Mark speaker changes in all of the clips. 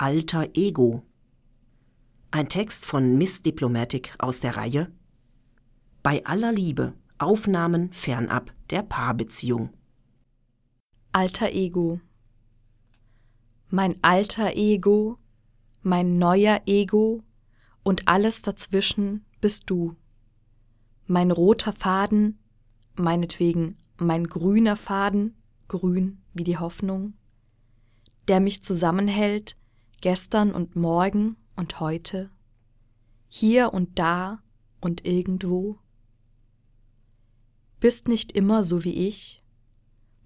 Speaker 1: Alter Ego. Ein Text von Miss Diplomatic aus der Reihe Bei aller Liebe Aufnahmen fernab der Paarbeziehung.
Speaker 2: Alter Ego. Mein alter Ego, mein neuer Ego und alles dazwischen bist du. Mein roter Faden, meinetwegen mein grüner Faden, grün wie die Hoffnung, der mich zusammenhält, gestern und morgen und heute, hier und da und irgendwo. Bist nicht immer so wie ich,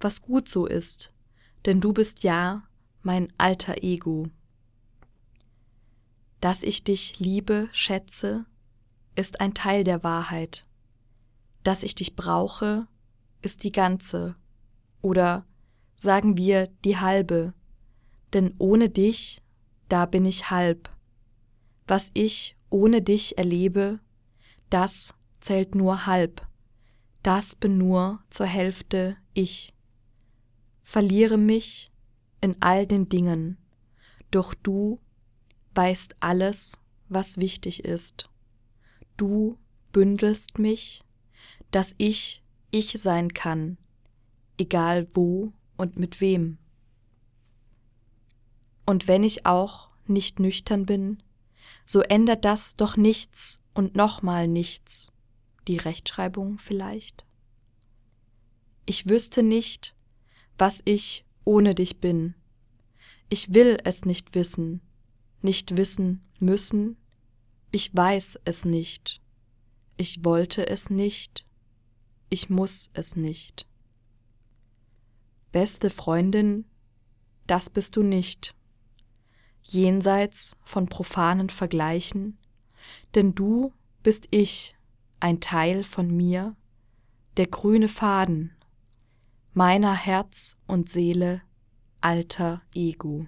Speaker 2: was gut so ist, denn du bist ja mein alter Ego. Dass ich dich liebe, schätze, ist ein Teil der Wahrheit. Dass ich dich brauche, ist die ganze oder sagen wir die halbe, denn ohne dich, da bin ich halb. Was ich ohne dich erlebe, das zählt nur halb, das bin nur zur Hälfte ich. Verliere mich in all den Dingen, doch du weißt alles, was wichtig ist. Du bündelst mich, dass ich ich sein kann, egal wo und mit wem. Und wenn ich auch nicht nüchtern bin, so ändert das doch nichts und nochmal nichts. Die Rechtschreibung vielleicht? Ich wüsste nicht, was ich ohne dich bin. Ich will es nicht wissen, nicht wissen müssen. Ich weiß es nicht. Ich wollte es nicht. Ich muss es nicht. Beste Freundin, das bist du nicht jenseits von profanen Vergleichen, denn du bist ich, ein Teil von mir, der grüne Faden meiner Herz und Seele alter Ego.